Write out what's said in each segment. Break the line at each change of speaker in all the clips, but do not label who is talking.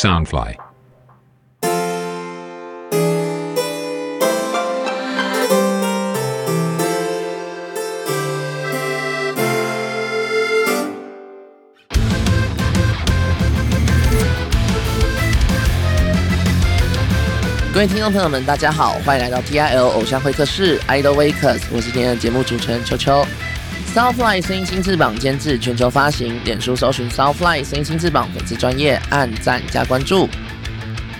Soundfly。
各位听众朋友们，大家好，欢迎来到 TIL 偶像会客室 Idol Wakers，我是今天的节目主持人秋秋。Soundfly 声音新翅膀监制，全球发行，脸书搜寻 Soundfly 声音新翅膀粉丝专业，按赞加关注。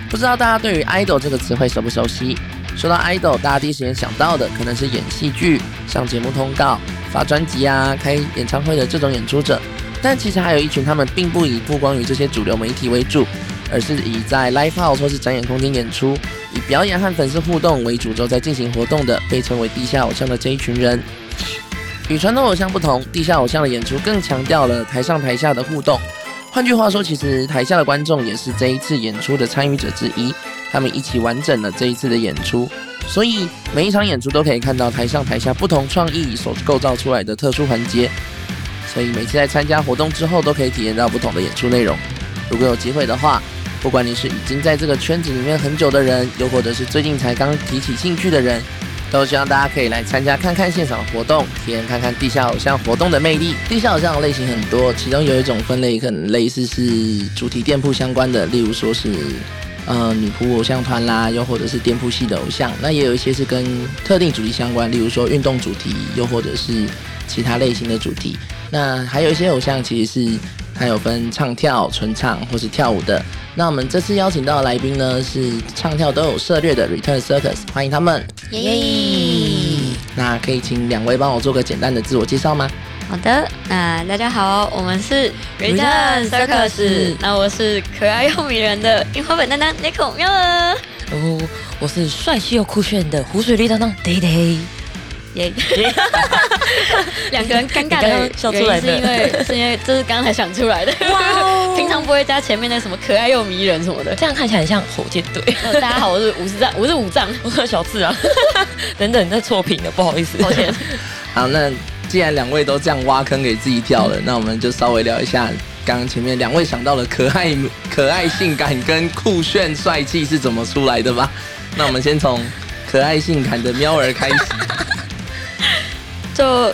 不知道大家对于 idol 这个词汇熟不熟悉？说到 idol，大家第一时间想到的可能是演戏剧、上节目通告、发专辑啊、开演唱会的这种演出者。但其实还有一群他们并不以曝光于这些主流媒体为主，而是以在 live house 或是展演空间演出，以表演和粉丝互动为主轴在进行活动的，被称为地下偶像的这一群人。与传统偶像不同，地下偶像的演出更强调了台上台下的互动。换句话说，其实台下的观众也是这一次演出的参与者之一，他们一起完整了这一次的演出。所以每一场演出都可以看到台上台下不同创意所构造出来的特殊环节。所以每次在参加活动之后，都可以体验到不同的演出内容。如果有机会的话，不管你是已经在这个圈子里面很久的人，又或者是最近才刚提起兴趣的人，都希望大家可以来参加看看现场活动，体验看看地下偶像活动的魅力。地下偶像的类型很多，其中有一种分类可能类似是主题店铺相关的，例如说是呃女仆偶像团啦，又或者是店铺系的偶像。那也有一些是跟特定主题相关，例如说运动主题，又或者是其他类型的主题。那还有一些偶像其实是它有分唱跳、纯唱或是跳舞的。那我们这次邀请到的来宾呢是唱跳都有涉猎的 Return Circus，欢迎他们。
耶！
那可以请两位帮我做个简单的自我介绍吗？
好的，那大家好，我们是 Return Circus，那我是可爱又迷人的樱花粉丹丹 Nico 喵儿，
哦，我是帅气又酷炫的湖水绿当当 Day Day。
耶！两个人尴尬的
你刚刚笑出来的
原因是因为是因为这是刚才想出来的，
哇哦
平常不会加前面那什么可爱又迷人什么的。
这样看起来很像火箭队，
呃 大家好，我是五十丈，我是五藏，
我 是小智啊，等等，在错评了，不好意思，
抱歉。
好，那既然两位都这样挖坑给自己跳了，那我们就稍微聊一下刚刚前面两位想到了可爱、可爱、性感跟酷炫、帅气是怎么出来的吧。那我们先从可爱性感的喵儿开始。
就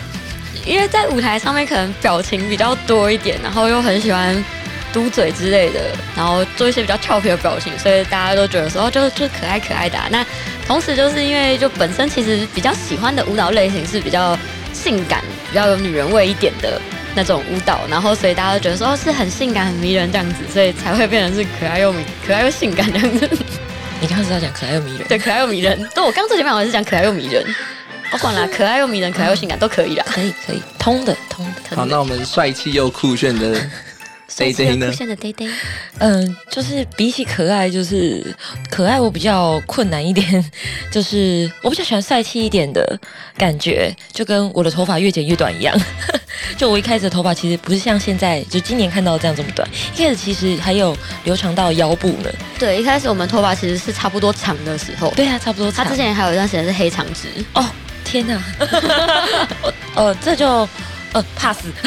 因为在舞台上面可能表情比较多一点，然后又很喜欢嘟嘴之类的，然后做一些比较俏皮的表情，所以大家都觉得说哦，就就可爱可爱的啊、那同时就是因为就本身其实比较喜欢的舞蹈类型是比较性感、比较有女人味一点的那种舞蹈，然后所以大家都觉得说哦是很性感、很迷人这样子，所以才会变成是可爱又迷、可爱又性感这样子。
你刚刚是在讲可爱又迷人，
对，可爱又迷人。对我刚最前面我是讲可爱又迷人，不管啦，可爱又迷人、可爱又性感都可以啦。
可以可以，通的通的。
好，那我们帅气又酷炫的 Day Day 呢
酷炫的 Day Day，
嗯，就是比起可爱，就是可爱我比较困难一点，就是我比较喜欢帅气一点的感觉，就跟我的头发越剪越短一样。就我一开始的头发其实不是像现在，就今年看到这样这么短，一开始其实还有留长到腰部呢。
对，一开始我们头发其实是差不多长的时候，
对啊，差不多长。
他之前还有一段时间是黑长直，
哦，天哪！我 呃，这就呃 pass，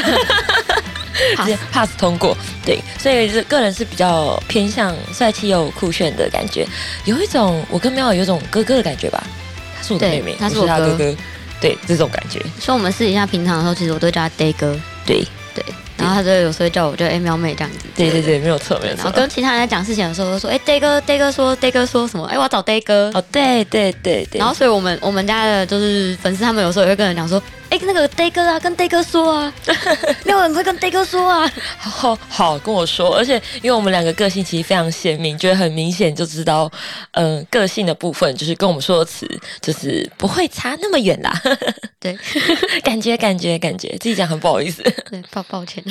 直接 pass 通过。对，所以是个人是比较偏向帅气又酷炫的感觉，有一种我跟喵儿有一种哥哥的感觉吧。他是我的妹妹，
他是我哥
哥。对，这种感觉。
所以我们私底下平常的时候，其实我都叫他 Day 哥，
对，
对，然后他就有时候叫我就哎喵妹这样子，
对对对，没有错，没有错。
然后跟其他人在讲事情的时候，都说哎 Day 哥，Day 哥说 Day 哥说什么？哎我要找 Day 哥，
哦，对对对对。
然后所以我们我们家的就是粉丝，他们有时候也会跟人讲说，哎那个 Day 哥啊，跟 Day 哥说啊，没有人会跟 Day 哥说啊，
好好跟我说，而且因为我们两个个性其实非常鲜明，就会很明显就知道，嗯、个性的部分就是跟我们说的词就是不会差那么远啦。
对
感觉感觉感觉，自己讲很不好意思。
对，抱抱歉，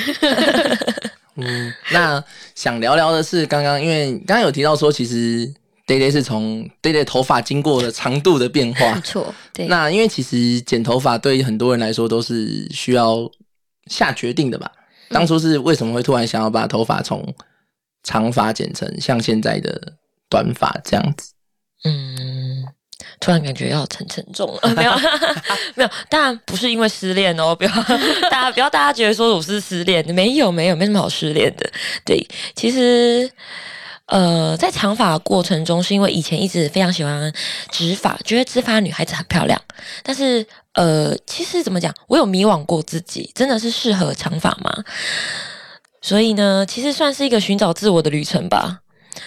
嗯，那想聊聊的是，刚刚因为刚刚有提到说，其实 Day Day 是从 Day Day 头发经过了长度的变化
没。错，对，
那因为其实剪头发对于很多人来说都是需要下决定的吧？当初是为什么会突然想要把头发从长发剪成像现在的短发这样子？
嗯，突然感觉要很沉重了，呃没有 没有，当然不是因为失恋哦，不要大家不要大家觉得说我是失恋，没有没有没什么好失恋的。对，其实呃，在长发过程中，是因为以前一直非常喜欢直发，觉得直发女孩子很漂亮。但是，呃，其实怎么讲，我有迷惘过自己，真的是适合长发吗？所以呢，其实算是一个寻找自我的旅程吧。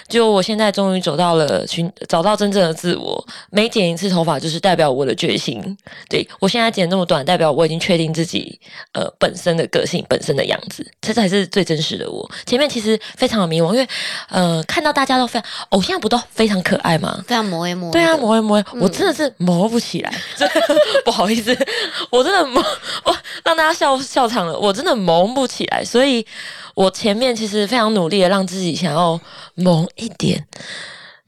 就我现在终于走到了寻找到真正的自我，每剪一次头发就是代表我的决心。对我现在剪那么短，代表我已经确定自己呃本身的个性、本身的样子，这才是最真实的我。前面其实非常的迷惘，因为呃看到大家都非常偶像不都非常可爱吗？
非常磨一磨。
对啊，磨一磨，我真的是磨不起来，真的 不好意思，我真的磨，我让大家笑笑场了，我真的磨不起来，所以。我前面其实非常努力的让自己想要萌一点，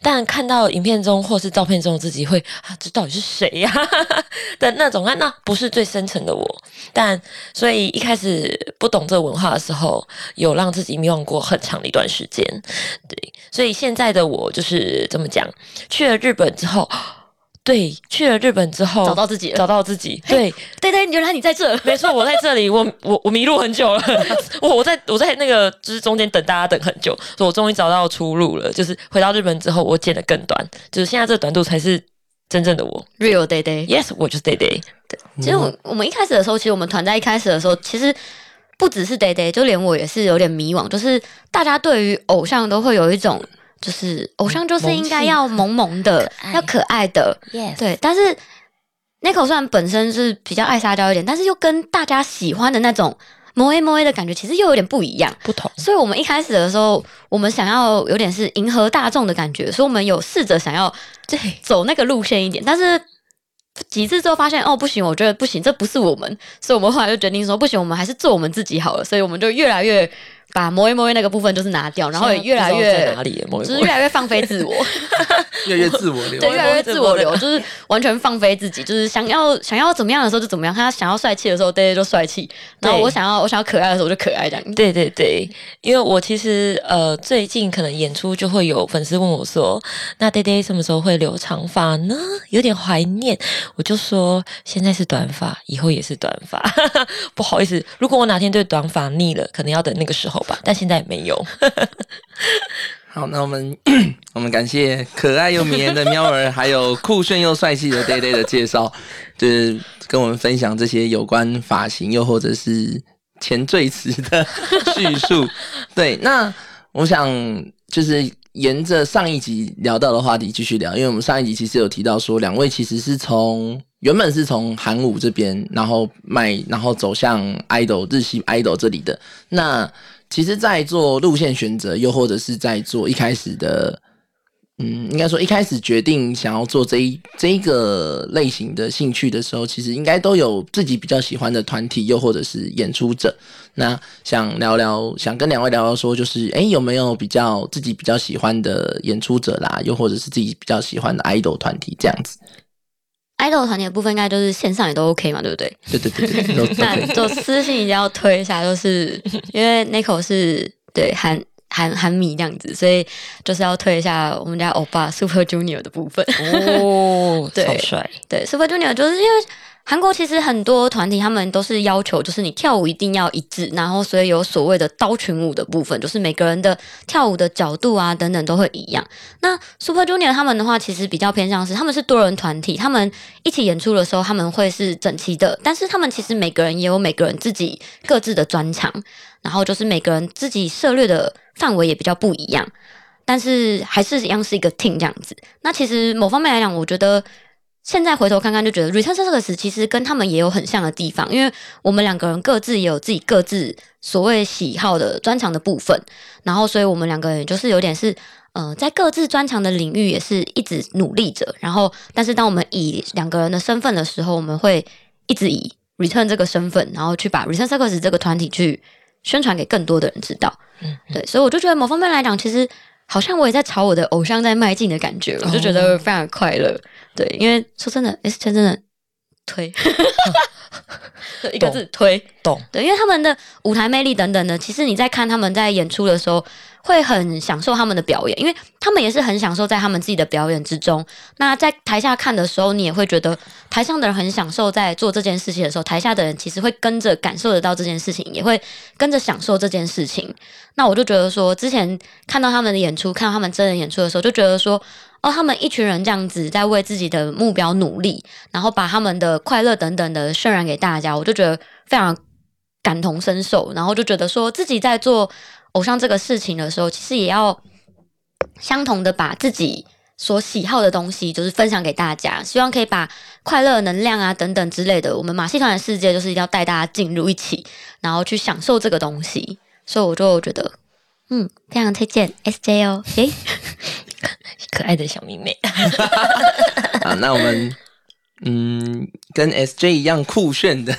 但看到影片中或是照片中的自己会啊，这到底是谁呀 的那种啊，那不是最深层的我。但所以一开始不懂这文化的时候，有让自己迷惘过很长的一段时间。对，所以现在的我就是这么讲，去了日本之后。对，去了日本之后
找到自己，
找到自己。对，
对对，原来你在这，
没错，我在这里，我我我迷路很久了，我我在我在那个就是中间等大家等很久，所以我终于找到出路了。就是回到日本之后，我剪的更短，就是现在这个短度才是真正的我
，real day day。
Yes，我就是 day day。
对，其实我我们一开始的时候，其实我们团在一开始的时候，其实不只是 day day，就连我也是有点迷惘，就是大家对于偶像都会有一种。就是偶像就是应该要萌萌的，要可爱的，对。但是 n i c o 虽然本身是比较爱撒娇一点，但是又跟大家喜欢的那种萌 A 萌 A 的感觉，其实又有点不一样，
不同。
所以我们一开始的时候，我们想要有点是迎合大众的感觉，所以我们有试着想要对走那个路线一点，但是几次之后发现哦不行，我觉得不行，这不是我们，所以我们后来就决定说不行，我们还是做我们自己好了，所以我们就越来越。把摩一摩一那个部分就是拿掉，然后也越来越
哪里，
就是越来越放飞自我
越来越自我流，
对，越来越自我流，就是完全放飞自己，就是想要想要怎么样的时候就怎么样，他想要帅气的时候，对对，就帅气。然后我想要我想要可爱的时候就可爱这样。
对对对，因为我其实呃最近可能演出就会有粉丝问我说，那 day day 什么时候会留长发呢？有点怀念。我就说现在是短发，以后也是短发。不好意思，如果我哪天对短发腻了，可能要等那个时候。但现在没有。
好，那我们 我们感谢可爱又迷人的喵儿，还有酷炫又帅气的 Day Day 的介绍，就是跟我们分享这些有关发型又或者是前缀词的叙述。对，那我想就是沿着上一集聊到的话题继续聊，因为我们上一集其实有提到说，两位其实是从原本是从韩舞这边，然后卖，然后走向 idol 日系 idol 这里的那。其实，在做路线选择，又或者是在做一开始的，嗯，应该说一开始决定想要做这一这一个类型的兴趣的时候，其实应该都有自己比较喜欢的团体，又或者是演出者。那想聊聊，想跟两位聊聊，说就是，哎，有没有比较自己比较喜欢的演出者啦，又或者是自己比较喜欢的 idol 团体这样子。
Idol 团体的部分应该就是线上也都 OK 嘛，对不对？
对对对对，
那就私信一定要推一下，就是因为 n i c o 是对韩韩韩迷这样子，所以就是要推一下我们家欧巴 Super Junior 的部分
哦，超帅，
对 Super Junior 就是因为。韩国其实很多团体，他们都是要求，就是你跳舞一定要一致，然后所以有所谓的刀群舞的部分，就是每个人的跳舞的角度啊等等都会一样。那 Super Junior 他们的话，其实比较偏向是他们是多人团体，他们一起演出的时候他们会是整齐的，但是他们其实每个人也有每个人自己各自的专长，然后就是每个人自己涉猎的范围也比较不一样，但是还是一样是一个 team 这样子。那其实某方面来讲，我觉得。现在回头看看，就觉得 Return Circus 其实跟他们也有很像的地方，因为我们两个人各自也有自己各自所谓喜好的专长的部分，然后所以我们两个人就是有点是，呃，在各自专长的领域也是一直努力着，然后但是当我们以两个人的身份的时候，我们会一直以 Return 这个身份，然后去把 Return Circus 这个团体去宣传给更多的人知道，嗯，对，所以我就觉得某方面来讲，其实。好像我也在朝我的偶像在迈进的感觉，我就觉得非常快乐。对，因为说真的，S 圈真的推，就 一个字推。
懂，
对，因为他们的舞台魅力等等的，其实你在看他们在演出的时候，会很享受他们的表演，因为他们也是很享受在他们自己的表演之中。那在台下看的时候，你也会觉得台上的人很享受在做这件事情的时候，台下的人其实会跟着感受得到这件事情，也会跟着享受这件事情。那我就觉得说，之前看到他们的演出，看到他们真人演出的时候，就觉得说，哦，他们一群人这样子在为自己的目标努力，然后把他们的快乐等等的渲染给大家，我就觉得非常感同身受，然后就觉得说自己在做偶像这个事情的时候，其实也要相同的把自己所喜好的东西，就是分享给大家，希望可以把快乐、能量啊等等之类的，我们马戏团的世界就是一定要带大家进入一起，然后去享受这个东西。所以我就觉得，嗯，非常推荐 SJ 哦，
可爱的小迷妹。
啊，那我们嗯，跟 SJ 一样酷炫的，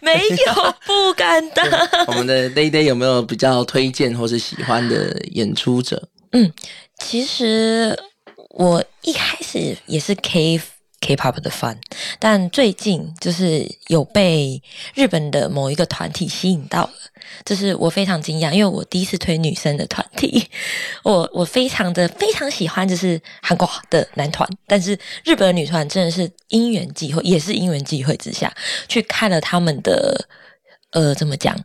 没有，不敢当。
我们的 Day Day 有没有比较推荐或是喜欢的演出者？
嗯其实我一开始也是 K K-pop 的 fan，但最近就是有被日本的某一个团体吸引到了，就是我非常惊讶，因为我第一次推女生的团体，我我非常的非常喜欢，就是韩国的男团，但是日本女团真的是因缘际会，也是因缘际会之下去看了他们的呃怎么讲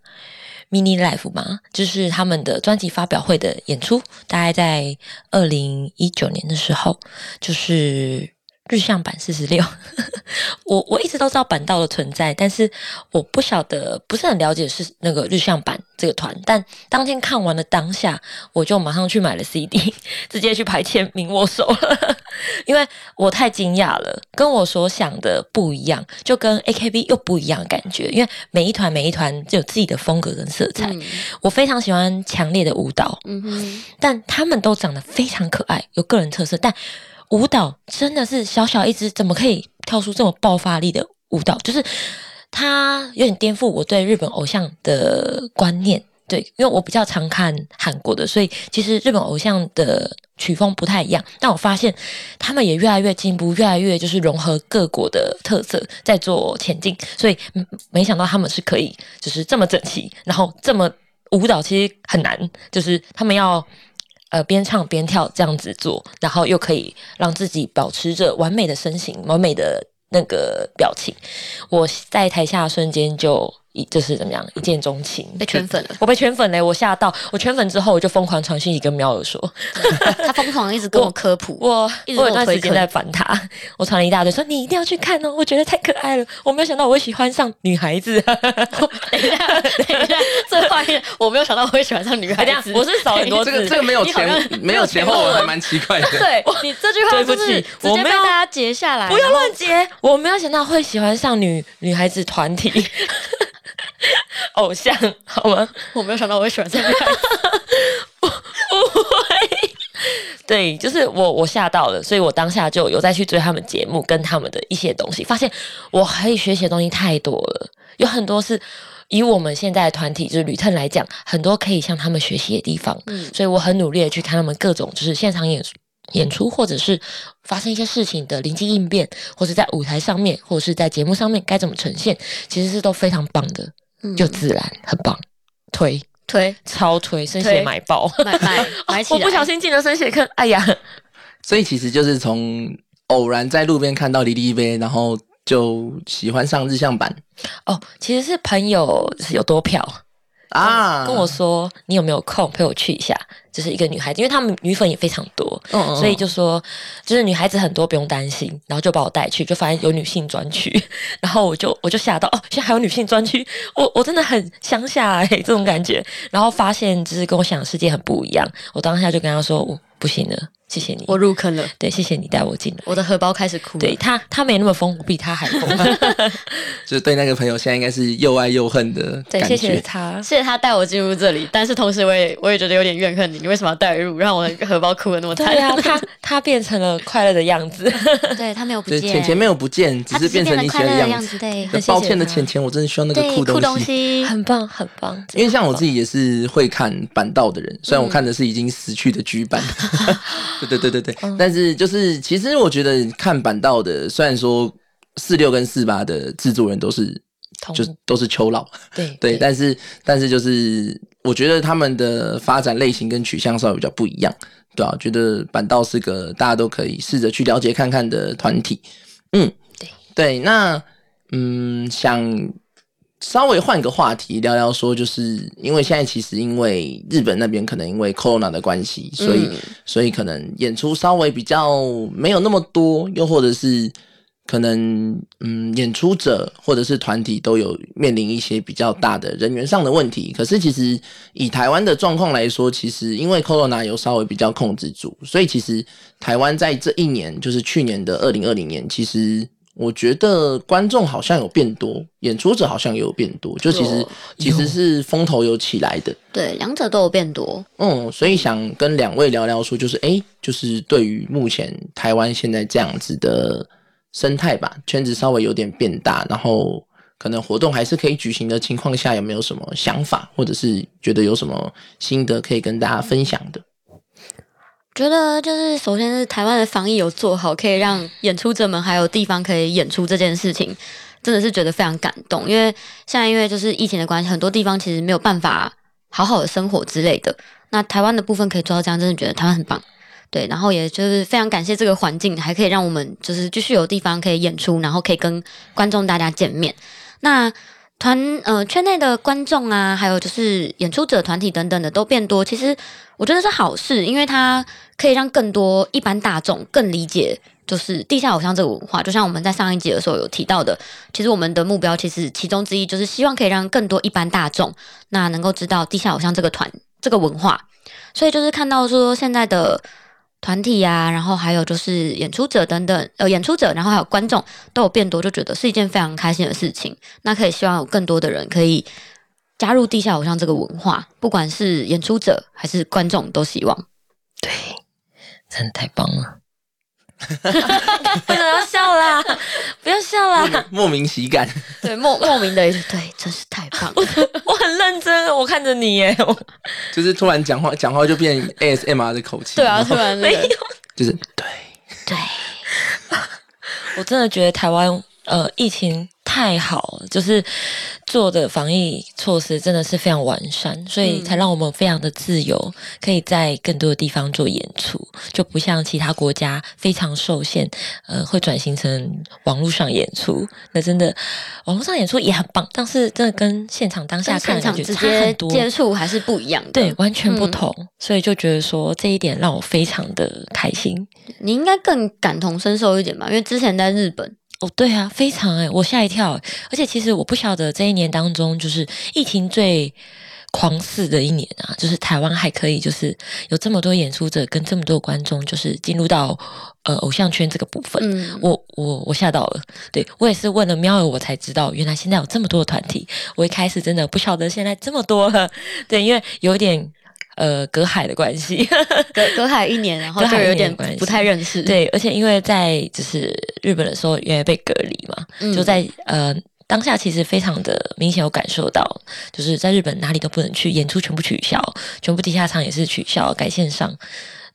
mini life 嘛，就是他们的专辑发表会的演出，大概在二零一九年的时候，就是日向版四十六。我我一直都知道板道的存在，但是我不晓得，不是很了解是那个日向版这个团。但当天看完了当下，我就马上去买了 CD，直接去排签名握手了，因为我太惊讶了，跟我所想的不一样，就跟 AKB 又不一样的感觉。因为每一团每一团就有自己的风格跟色彩，
嗯
我非常喜欢强烈的舞蹈，
嗯哼，
但他们都长得非常可爱，有个人特色。但舞蹈真的是小小一只，怎么可以跳出这么爆发力的舞蹈？就是它有点颠覆我对日本偶像的观念。对，因为我比较常看韩国的，所以其实日本偶像的曲风不太一样。但我发现他们也越来越进步，越来越就是融合各国的特色在做前进。所以没想到他们是可以就是这么整齐，然后这么舞蹈其实很难，就是他们要呃边唱边跳这样子做，然后又可以让自己保持着完美的身形、完美的那个表情。我在台下瞬间就一就是怎么样一见钟情，
被圈粉了。
我被圈粉嘞，我吓到，我圈粉之后我就疯狂传讯息跟喵儿说，
他疯狂一直跟 我科普，
我
一直
我
我
有段时间在烦他，我传了一大堆，说你一定要去看哦，我觉得太可爱了，我没有想到我会喜欢上女孩子，
等一下，等一下，这话题我没有想到我会喜欢上女孩子。
我是少很多
这个这个没有前没有前后文，还蛮奇怪的。
对你这句话
对不
就是
起
直接被
我没有
大家截下来，
不要乱截，我没有想到会喜欢上女女孩子团体 偶像，好吗？
我没有想到我会喜欢上女孩子。
对，就是我我吓到了，所以我当下就有再去追他们节目跟他们的一些东西，发现我可以学习的东西太多了，有很多是以我们现在的团体就是旅特来讲，很多可以向他们学习的地方，
嗯
所以我很努力的去看他们各种就是现场演出。演出或者是发生一些事情的临机应变，或是在舞台上面，或者是在节目上面该怎么呈现，其实是都非常棒的，
嗯
就自然很棒，推。
推。
超推，生
推
血买爆，
买买买起来，
我不小心进了生血课，哎呀，
所以其实就是从偶然在路边看到李丽杯，然后就喜欢上日向版
哦，其实是朋友是有多票
啊，
跟我说，你有没有空陪我去一下？就是一个女孩子，因为他们女粉也非常多，
嗯，嗯
所以就说就是女孩子很多，不用担心。然后就把我带去，就发现有女性专区，然后我就我就吓到哦，现在还有女性专区，我我真的很乡下哎、这种感觉。然后发现就是跟我想的世界很不一样，我当下就跟他说，我不行了，谢谢你，
我入坑了，
对，谢谢你带我进来。
我的荷包开始哭了。
对他，他没那么疯，我比他还疯。
就是对那个朋友现在应该是又爱又恨的
对，
感
谢谢。他。
谢谢他带我进入这里，但是同时我也我也觉得有点怨恨你，你为什么要带入，让我的荷包哭的那么惨？
对啊，他他变成了快乐的样子。
对他没有不见，
对浅浅没有不见，只是变成你喜欢
快乐的
样子。
子，对
很抱歉的浅浅，我真的需要那个
对，
酷
酷东
西。
西，
很棒，很棒。
因为像我自己也是会看板道的人，虽然我看的是已经死去的剧版，对对对对对，但是就是其实我觉得看板道的，虽然说四六跟四八的制作人都是
同
就都是秋老，
对
对，但是但是就是我觉得他们的发展类型跟取向稍微比较不一样，对啊，觉得板道是个大家都可以试着去了解看看的团体，嗯，
对。
对，那嗯想。稍微换个话题聊聊，说就是因为现在其实因为日本那边可能因为 corona 的关系，所以、
嗯
所以可能演出稍微比较没有那么多，又或者是可能嗯演出者或者是团体都有面临一些比较大的人员上的问题。可是其实以台湾的状况来说，其实因为 corona 有稍微比较控制住，所以其实台湾在这一年，就是去年的二零二零年，其实。我觉得观众好像有变多，演出者好像也有变多，就其实其实是风头有起来的。
对，两者都有变多。
嗯，所以想跟两位聊聊说，就是诶，就是对于目前台湾现在这样子的生态吧，圈子稍微有点变大，然后可能活动还是可以举行的情况下，有没有什么想法，或者是觉得有什么心得可以跟大家分享的？
觉得就是首先是台湾的防疫有做好，可以让演出者们还有地方可以演出这件事情，真的是觉得非常感动。因为现在因为就是疫情的关系，很多地方其实没有办法好好的生活之类的。那台湾的部分可以做到这样，真的觉得台湾很棒。对，然后也就是非常感谢这个环境，还可以让我们就是继续有地方可以演出，然后可以跟观众大家见面。那团呃圈内的观众啊，还有就是演出者团体等等的都变多，其实我觉得是好事，因为它可以让更多一般大众更理解就是地下偶像这个文化。就像我们在上一集的时候有提到的，其实我们的目标其实其中之一就是希望可以让更多一般大众那能够知道地下偶像这个团这个文化。所以就是看到说现在的团体呀，然后还有就是演出者等等，呃，演出者，然后还有观众都有变多，就觉得是一件非常开心的事情。那可以希望有更多的人可以加入地下偶像这个文化，不管是演出者还是观众，都希望。
对，真的太棒了。为什么要笑啦？不要笑啦！
莫名喜感，
对，莫莫名的一句，对，真是太棒了。
我很认真，我看着你耶。我
就是突然讲话讲话就变 ASMR 的口气，
对啊，突然
没有，
就是对，
对，
我真的觉得台湾呃疫情太好了，就是做的防疫措施真的是非常完善，所以
嗯
才让我们非常的自由，可以在更多的地方做演出，就不像其他国家非常受限，呃，会转型成网络上演出。那真的网络上演出也很棒，但是真的跟现场当下看
场直
差很多。
接接触还是不一样的。
对，完全不
嗯
同，所以就觉得说这一点让我非常的开心。
你应该更感同身受一点吧，因为之前在日本，
哦，对啊，非常哎、我吓一跳欸。而且其实我不晓得这一年当中，就是疫情最狂肆的一年啊，就是台湾还可以就是有这么多演出者跟这么多观众，就是进入到呃偶像圈这个部分。
嗯，
我我我吓到了，对我也是问了喵儿，我才知道原来现在有这么多的团体。我一开始真的不晓得现在这么多了，对，因为有点呃隔海的关系，
隔隔海一年，然后就有点不太认识。，
对，而且因为在就是日本的时候，因为被隔离嘛，
嗯
就在呃当下，其实非常的明显有感受到，就是在日本哪里都不能去，演出全部取消，全部地下场也是取消，改线上。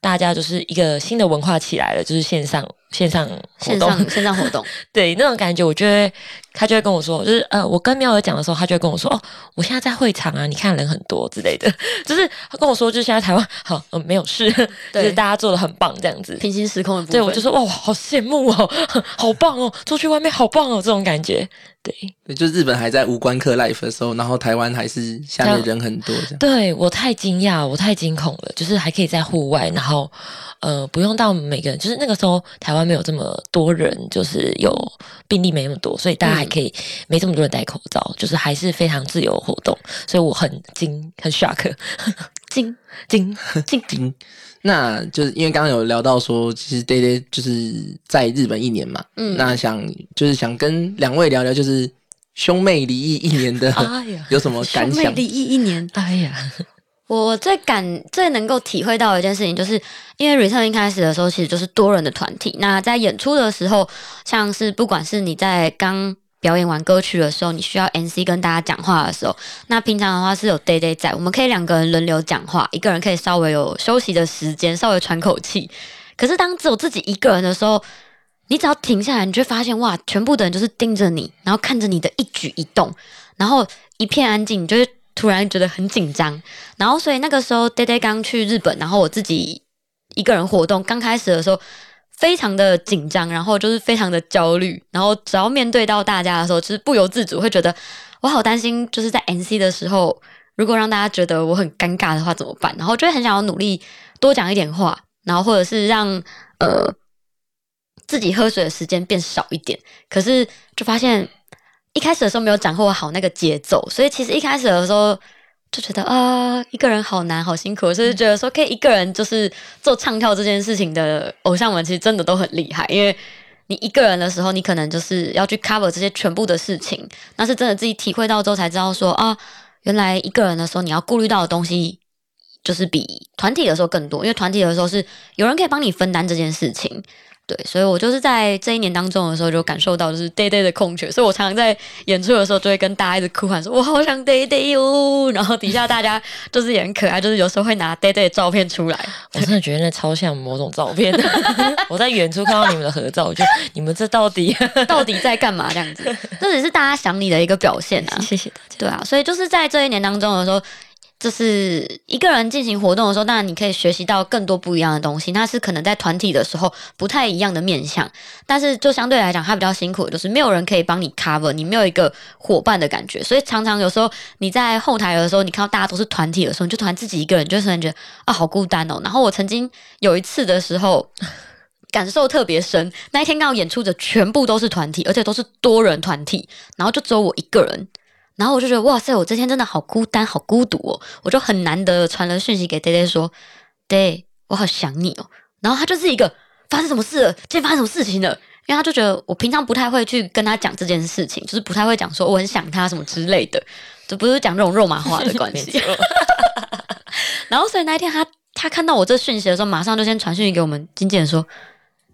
大家就是一个新的文化起来了，就是线上线上活动，
线上线上活动，
对那种感觉，我就会他就会跟我说，就是呃，我跟妙儿讲的时候，他就会跟我说，哦，我现在在会场啊，你看人很多之类的，就是他跟我说，就是现在台湾好，呃，没有事，就是大家做的很棒这样子，
平行时空的部分。
对，我就说哇，好羡慕哦，好棒哦，出去外面好棒哦，这种感觉。对，
对，就日本还在无关客 life 的时候，然后台湾还是下面人很多这样。
对我太惊讶，我太惊恐了，就是还可以在户外，然后呃，不用到每个人，就是那个时候台湾没有这么多人，就是有病例没那么多，所以大家还可以没这么多人戴口罩，就是还是非常自由的活动，所以我很惊，很 shock，
惊
惊，
惊，那就是因为刚刚有聊到说，其实 Day Day 就是在日本一年嘛，
嗯
那想就是想跟两位聊聊，就是兄妹离异一年的有什么感想？
兄妹离异一年，
哎呀，
我最感最能够体会到一件事情，就是因为 Return 一开始的时候，其实就是多人的团体。那在演出的时候，像是不管是你在刚表演完歌曲的时候，你需要 NC 跟大家讲话的时候，那平常的话是有 Day Day 在，我们可以两个人轮流讲话，一个人可以稍微有休息的时间，稍微喘口气。可是当只有自己一个人的时候，你只要停下来，你就会发现哇，全部的人就是盯着你，然后看着你的一举一动，然后一片安静，你就会突然觉得很紧张。然后所以那个时候 Day Day 刚去日本，然后我自己一个人活动，刚开始的时候非常的紧张，然后就是非常的焦虑，然后只要面对到大家的时候，就是不由自主会觉得我好担心，就是在 NC 的时候，如果让大家觉得我很尴尬的话怎么办？然后就会很想要努力多讲一点话，然后或者是让呃自己喝水的时间变少一点。可是就发现一开始的时候没有掌握好那个节奏，所以其实一开始的时候就觉得啊，一个人好难，好辛苦，所以觉得说可以一个人就是做唱跳这件事情的偶像们，其实真的都很厉害，因为。你一个人的时候，你可能就是要去 cover 这些全部的事情，那是真的自己体会到之后才知道说啊，原来一个人的时候你要顾虑到的东西，就是比团体的时候更多，因为团体的时候是有人可以帮你分担这件事情。对，所以我就是在这一年当中的时候，就感受到就是 day day 的空缺，所以我常常在演出的时候就会跟大家一直哭喊说：“我好想 day day 哦。”然后底下大家就是也很可爱，就是有时候会拿 day day 的照片出来。
我真的觉得那超像某种照片。我在远处看到你们的合照，就你们这到底
到底在干嘛？这样子，这只是大家想你的一个表现啊。
谢谢大家。
对啊，所以就是在这一年当中的时候。就是一个人进行活动的时候，当然你可以学习到更多不一样的东西。那是可能在团体的时候不太一样的面向，但是就相对来讲，它比较辛苦，就是没有人可以帮你 cover，你没有一个伙伴的感觉。所以常常有时候你在后台的时候，你看到大家都是团体的时候，你就突然自己一个人，就突然觉得啊，好孤单哦。然后我曾经有一次的时候，感受特别深。那一天刚好演出的全部都是团体，而且都是多人团体，然后就只有我一个人。然后我就觉得哇塞，我这天真的好孤单，好孤独哦！我就很难得传了讯息给 Day Day 说，Day，我好想你哦。然后他就是一个发生什么事了？今天发生什么事情了？因为他就觉得我平常不太会去跟他讲这件事情，就是不太会讲说我很想他什么之类的，就不是讲这种肉麻话的关系。然后所以那一天他他看到我这讯息的时候，马上就先传讯息给我们经纪人说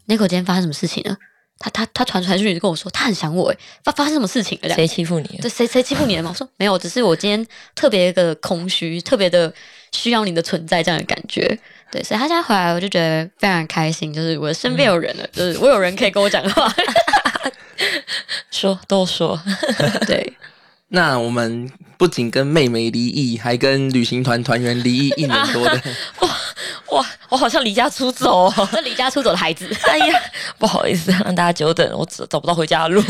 ，Nico 今天发生什么事情了？他他他传传讯息跟我说，他很想我诶，发发生什么事情了？
谁欺负你？
对，谁谁欺负你了吗？我说没有，只是我今天特别的空虚，特别的需要你的存在这样的感觉。对，所以他现在回来，我就觉得非常开心，就是我的身边有人了，就是我有人可以跟我讲话，
说都说，
对。
那我们不仅跟妹妹离异，还跟旅行团团员离异一年多的，
哇哇，我好像离家出走，
这离家出走的孩子。
哎呀，不好意思让大家久等，我找找不到回家的路。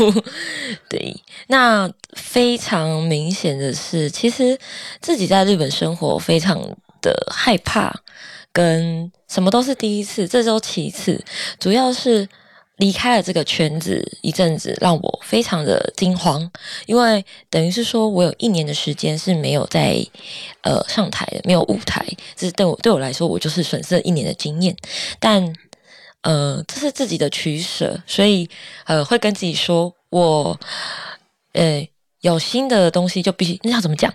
对，那非常明显的是，其实自己在日本生活非常的害怕，跟什么都是第一次，这都其次，主要是。离开了这个圈子一阵子，让我非常的惊慌，因为等于是说我有一年的时间是没有在呃上台，没有舞台，这是对我对我来说，我就是损失了一年的经验。但呃，这是自己的取舍，所以呃会跟自己说，我呃有新的东西就必须那要怎么讲？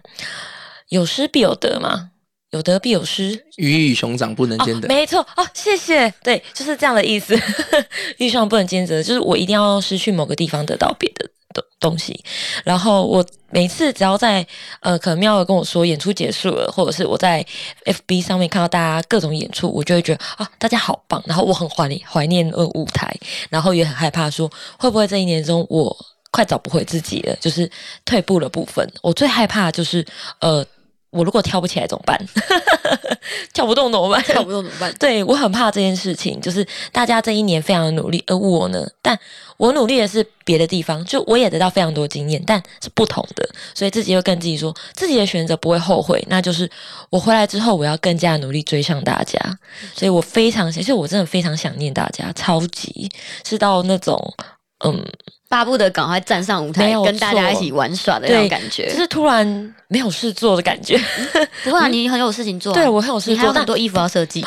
有失必有得嘛。有得必有失，
鱼与熊掌不能兼得。
没错哦，谢谢。对，就是这样的意思。鱼与熊掌不能兼得，就是我一定要失去某个地方得到别的东东西。然后我每次只要在呃，可能妙儿跟我说演出结束了，或者是我在 FB 上面看到大家各种演出，我就会觉得啊，大家好棒。然后我很怀念怀念呃舞台，然后也很害怕说会不会这一年中我快找不回自己了，就是退步的部分。我最害怕就是呃。我如果跳不起来怎么办？跳不动怎么办？
跳不动怎么办？
对我很怕这件事情，就是大家这一年非常的努力，而我呢，但我努力的是别的地方，就我也得到非常多经验，但是不同的，所以自己又跟自己说，自己的选择不会后悔，那就是我回来之后，我要更加努力追上大家，所以我非常，其实我真的非常想念大家，超级是到那种嗯。
巴不得赶快站上舞台，跟大家一起玩耍的那种感觉，
就是突然没有事做的感觉。
不会啊，你很有事情做。
对我很有事情做，
还有很多衣服要设计。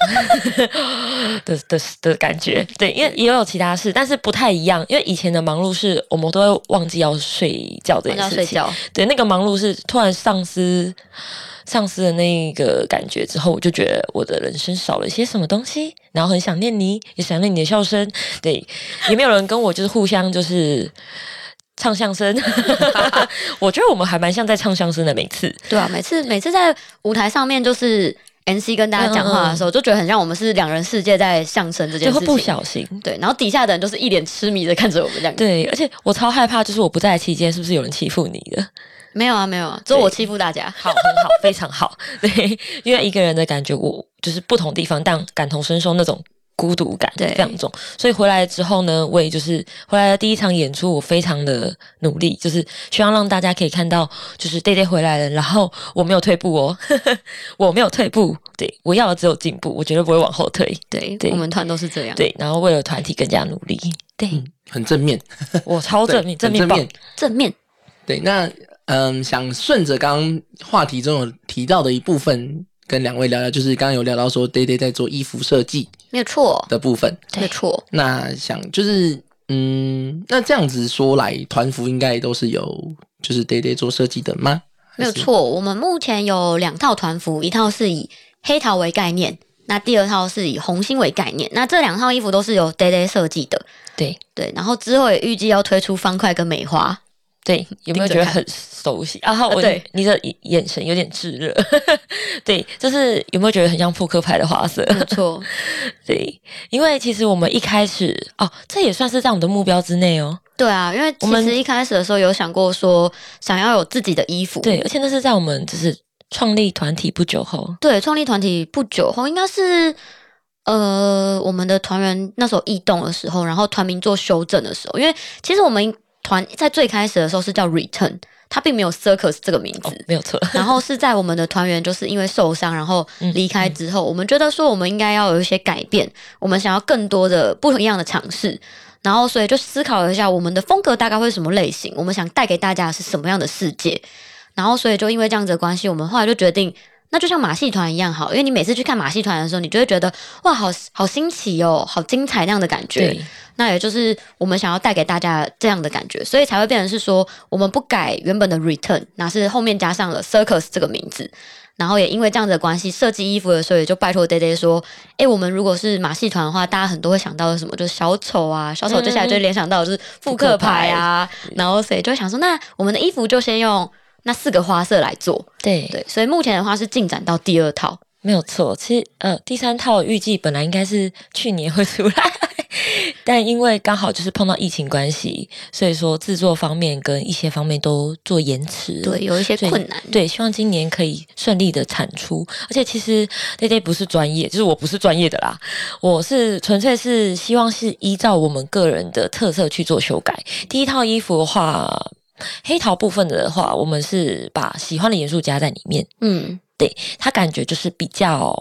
的的的感觉，对，因为也有其他事，但是不太一样。因为以前的忙碌是我们都会忘记要睡觉这件事情。对，那个忙碌是突然丧失。丧失的那个感觉之后，我就觉得我的人生少了一些什么东西，然后很想念你，也想念你的笑声。对，也没有人跟我就是互相就是唱相声。我觉得我们还蛮像在唱相声的，每次。
对啊，每次每次在舞台上面就是 NC 跟大家讲话的时候，就觉得很像我们是两人世界在相声这件
就会
事情。
不小心。
对，然后底下的人就是一脸痴迷的看着我们这样。，
对，而且我超害怕，就是我不在的期间，是不是有人欺负你的？
没有啊，没有啊，只有我欺负大家。
好，很好，非常好。对，因为一个人的感觉，我就是不同地方，但感同身受那种孤独感
对
非常重。所以回来之后呢，我也就是回来的第一场演出，我非常的努力，就是希望让大家可以看到，就是 day day 回来了，然后我没有退步哦，我没有退步，对我要的只有进步，我绝对不会往后退。
对，
对
我们团都是这样。，
对，然后为了团体更加努力。对、
很正面，
我超正面，正面棒
正面。。
正面
对，那嗯，想顺着刚刚话题中有提到的一部分，跟两位聊聊，就是刚刚有聊到说 Day Day 在做衣服设计
没有错，
的部分。
没有错。
那想就是嗯，那这样子说来，团服应该都是有就是 Day Day 做设计的吗？
没有错，我们目前有两套团服，一套是以黑桃为概念，那第二套是以红心为概念。那这两套衣服都是由 Day Day 设计的，
对
对。然后之后也预计要推出方块跟梅花，
对，有没有觉得很熟悉啊？我
对
你的眼神有点炙热，对，就是有没有觉得很像扑克牌的花色？
没有错。
对，因为其实我们一开始哦，这也算是在我们的目标之内哦。
对啊，因为其
我们
实一开始的时候有想过说想要有自己的衣服，
对，而且那是在我们就是创立团体不久后。
对，创立团体不久后，应该是呃我们的团员那时候异动的时候，然后团名做修正的时候，因为其实我们团在最开始的时候是叫 Return，它并没有 Circus 这个名字。
哦，没有错，
然后是在我们的团员就是因为受伤，然后离开之后，我们觉得说我们应该要有一些改变，我们想要更多的不一样的尝试，然后所以就思考了一下我们的风格大概会是什么类型，我们想带给大家是什么样的世界，然后所以就因为这样子的关系，我们后来就决定。那就像马戏团一样好，因为你每次去看马戏团的时候，你就会觉得哇，好好新奇哦，好精彩那样的感觉。那也就是我们想要带给大家这样的感觉，所以才会变成是说，我们不改原本的 return，那是后面加上了 circus 这个名字。然后也因为这样子的关系，设计衣服的时候也就拜托 Day Day 说，诶，我们如果是马戏团的话，大家很多会想到的什么，就是小丑啊，小丑接下来就会联想到的就是复刻牌啊，然后所以就会想说，那我们的衣服就先用那四个花色来做，
对
对，所以目前的话是进展到第二套，
没有错。其实呃，第三套预计本来应该是去年会出来，但因为刚好就是碰到疫情关系，所以说制作方面跟一些方面都做延迟。
对，有一些困难，
对，希望今年可以顺利的产出。而且其实 Day 不是专业，就是我不是专业的啦，我是纯粹是希望是依照我们个人的特色去做修改。第一套衣服的话，黑桃部分的话，我们是把喜欢的元素加在里面，
嗯，对
它感觉就是比较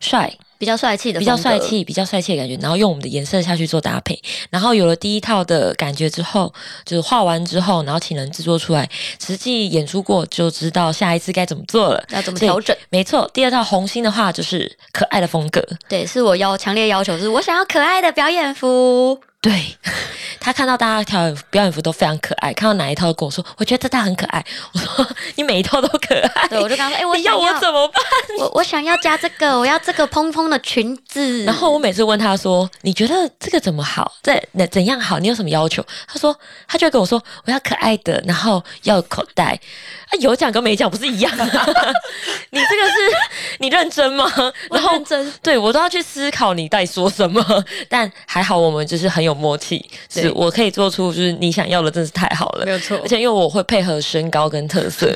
帅，
比较帅气的，
比较帅，气，比较帅气的感觉，然后用我们的颜色下去做搭配，然后有了第一套的感觉之后，就是画完之后，然后请人制作出来，实际演出过就知道下一次该怎么做了。
要怎么调整？
没错，第二套红心的话就是可爱的风格，
对，是我要强烈要求，是我想要可爱的表演服。
对 他看到大家跳表演服都非常可爱，看到哪一套跟我说，我觉得这套很可爱，我说你每一套都可爱，
对，我就跟他说，哎、我
你要我怎么办？
我 我想要加这个，我要这个蓬蓬的裙子。
然后我每次问他说：“你觉得这个怎么好？这那怎样好？你有什么要求？”他说：“他就会跟我说，我要可爱的，然后要有口袋。啊，有奖跟没奖不是一样的、你这个是你认真吗？
我
然后
认真，
对我都要去思考你在说什么。但还好我们就是很有默契，
对
是我可以做出就是你想要的，真是太好了
没。有错
而且因为我会配合身高跟特色，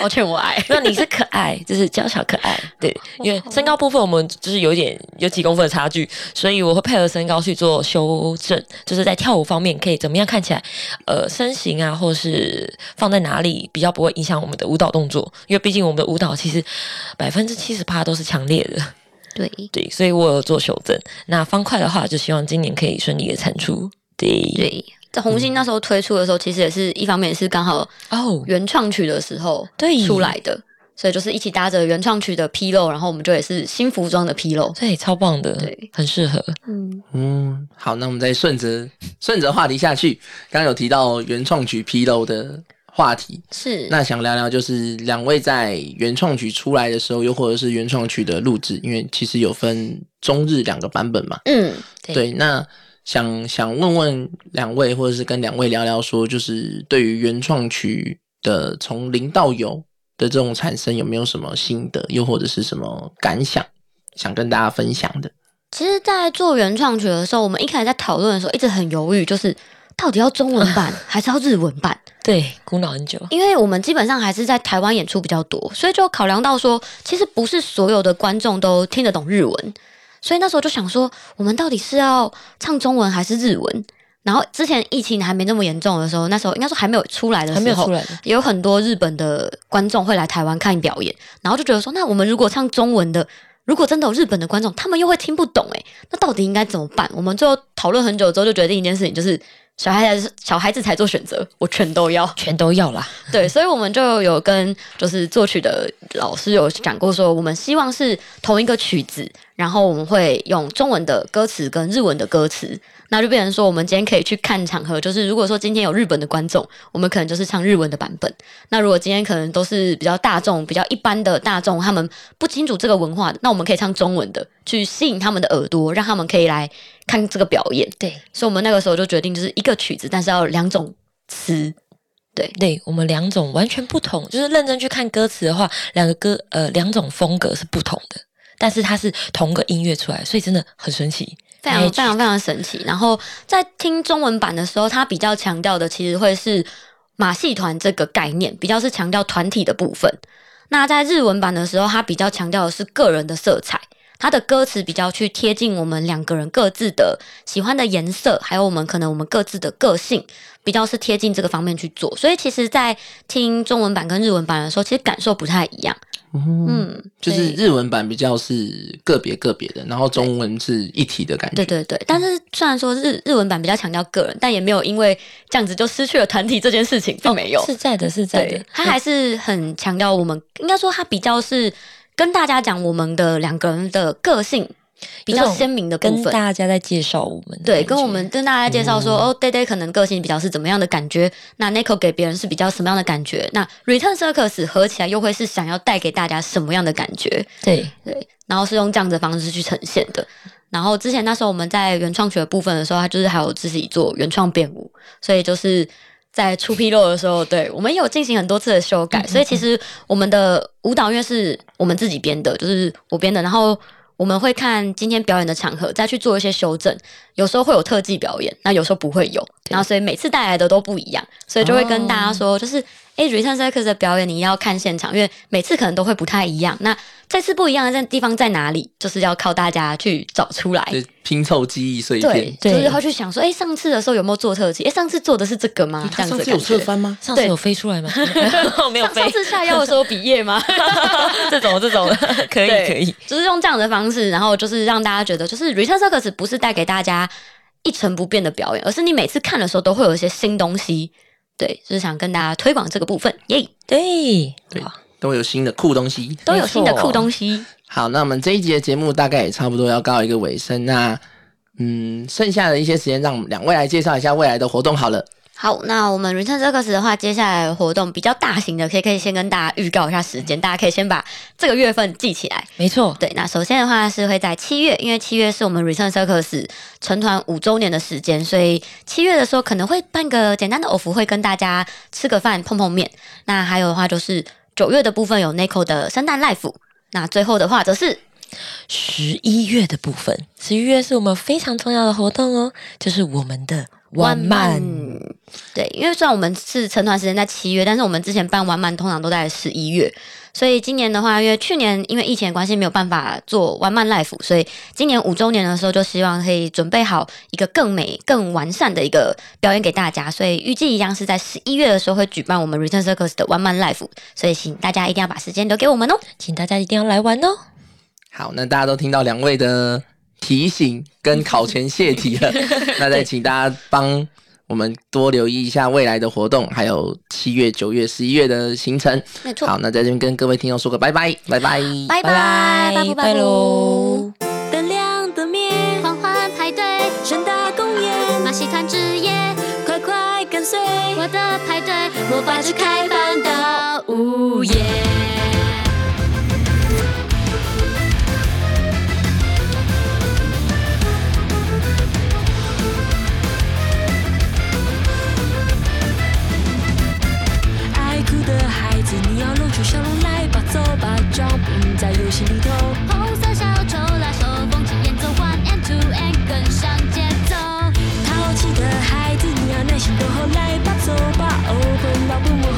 抱歉我爱。
那你是可爱，就是娇小可爱，对，因为身高部分我们就是有点有几公分的差距，所以我会配合身高去做修正，就是在跳舞方面可以怎么样看起来，呃，身形啊，或是放在哪里比较不会影响我们的舞蹈动作，因为毕竟我们的舞蹈其实百分之七十八都是强烈的，
对，
对，所以我有做修正。那方块的话，就希望今年可以顺利的产出，对，
对，在红星那时候推出的时候，其实也是一方面也是刚好
哦，
原创曲的时候
对。
出来的，所以就是一起搭着原创曲的披露，然后我们就也是新服装的披露。
对，超棒的，
对，
很适合，
嗯，
嗯，好，那我们再顺着顺着话题下去，刚刚有提到原创曲披露的话题，
是
那想聊聊就是两位在原创曲出来的时候，又或者是原创曲的录制，因为其实有分中日两个版本嘛。
嗯，
对
对，那想想问问两位，或者是跟两位聊聊说，就是对于原创曲的从零到有的这种产生有没有什么心得，又或者是什么感想，想跟大家分享的？
其实，在做原创曲的时候，我们一开始在讨论的时候，一直很犹豫，就是到底要中文版 还是要日文版？
对，苦恼很久。
因为我们基本上还是在台湾演出比较多，所以就考量到说，其实不是所有的观众都听得懂日文，所以那时候就想说，我们到底是要唱中文还是日文？然后之前疫情还没那么严重的时候，那时候应该说还没有出来的时候，
还没有出来的，
有很多日本的观众会来台湾看表演，然后就觉得说，那我们如果唱中文的，如果真的有日本的观众，他们又会听不懂，诶，那到底应该怎么办？我们最后讨论很久之后，就决定一件事情，就是小孩子小孩子才做选择，我全都要。
全都要啦。
对，所以我们就有跟就是作曲的老师有讲过，说我们希望是同一个曲子，然后我们会用中文的歌词跟日文的歌词，那就变成说我们今天可以去看场合，就是如果说今天有日本的观众，我们可能就是唱日文的版本；那如果今天可能都是比较大众、比较一般的大众，他们不清楚这个文化的，那我们可以唱中文的，去吸引他们的耳朵，让他们可以来看这个表演。
对。
所以我们那个时候就决定，就是一个曲子，但是要两种词。
对对，我们两种完全不同，就是认真去看歌词的话，两个歌呃两种风格是不同的，但是它是同个音乐出来，所以真的很神奇。
非常非常非常神奇。然后在听中文版的时候，它比较强调的其实会是马戏团这个概念，比较是强调团体的部分。那在日文版的时候，它比较强调的是个人的色彩，它的歌词比较去贴近我们两个人各自的喜欢的颜色，还有我们可能我们各自的个性，比较是贴近这个方面去做。所以其实，在听中文版跟日文版的时候，其实感受不太一样。嗯，
就是日文版比较是个别个别的，然后中文是一体的感觉。
对对对，但是虽然说日日文版比较强调个人，但也没有因为这样子就失去了团体这件事情，并没有。
是在的，是在的，，
他还是很强调我们，应该说他比较是跟大家讲我们的两个人的个性比较鲜明的部
跟
分。
大家在介绍我们
对，跟我们跟大家介绍说，哦 d a y Day 可能个性比较是怎么样的感觉，那 Nico 给别人是比较什么样的感觉，那 Return Circus 合起来又会是想要带给大家什么样的感觉？
对
对，然后是用这样的方式去呈现的。然后之前那时候我们在原创曲的部分的时候，他就是还有自己做原创编舞，所以就是在出纰漏的时候，对我们有进行很多次的修改。所以其实我们的舞蹈乐是我们自己编的，就是我编的。然后我们会看今天表演的场合，再去做一些修正。有时候会有特技表演，那有时候不会有。然后所以每次带来的都不一样，所以就会跟大家说，就是诶 Return Circus 的表演你要看现场，因为每次可能都会不太一样。那这次不一样的地方在哪里？就是要靠大家去找出来。
就拼凑记忆碎
对
片。，
对
就是会去想说，哎，上次的时候有没有做特技？诶，上次做的是这个吗？这样
他上次有。侧翻吗？
上次有飞出来吗？没有飞
上上，次下药的时候比耶吗？
这种这种可以可以，
就是用这样的方式，然后就是让大家觉得，就是 Return Circus 不是带给大家一成不变的表演，而是你每次看的时候都会有一些新东西。对，就是想跟大家推广这个部分，耶、
对
对，都有新的酷东西。
都有新的酷东西。
好，那我们这一集的节目大概也差不多要告一个尾声。那嗯，剩下的一些时间，让我们两位来介绍一下未来的活动好了。
好，那我们 Return Circus 的话，接下来的活动比较大型的，可以可以先跟大家预告一下时间，大家可以先把这个月份记起来。
没错，
对，那首先的话是会在七月，因为七月是我们 Return Circus 成团五周年的时间，所以七月的时候可能会办个简单的偶服会，跟大家吃个饭、碰碰面。那还有的话就是九月的部分有 Nico 的圣诞 Life，那最后的话则是
十一月的部分，十一月是我们非常重要的活动哦，就是我们的万曼。
对，因为虽然我们是成团时间在七月，但是我们之前办完满通常都在十一月，所以今年的话，因为去年因为疫情的关系没有办法做完满 life，所以今年五周年的时候就希望可以准备好一个更美、更完善的一个表演给大家，所以预计一样是在十一月的时候会举办我们 Return Circus 的 One Man Life，所以请大家一定要把时间留给我们哦。
请大家一定要来玩哦！
好，那大家都听到两位的提醒跟考前泄题了，那再请大家帮我们多留意一下未来的活动，还有七月、九月、十一月的行程。
没错，
好，那在这边跟各位听众说个拜拜，拜拜。
拜拜。
拜
拜。
拜喽！
灯亮的面，
欢欢派对，
盛大公演，
马戏团之夜，
快快跟随，
我的派对，
魔法之开放到出小容来吧走吧照片在游戏里头。红色小丑拉手风琴演奏 one and two and 跟上节奏。淘气的孩子你要耐心等候来吧走吧。Open up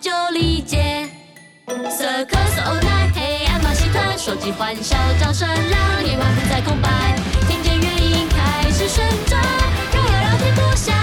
就理解。Circus of Night，黑暗马戏团，手机欢笑掌声让，夜晚不再空白，听见原音开始旋转，让我聊天不下。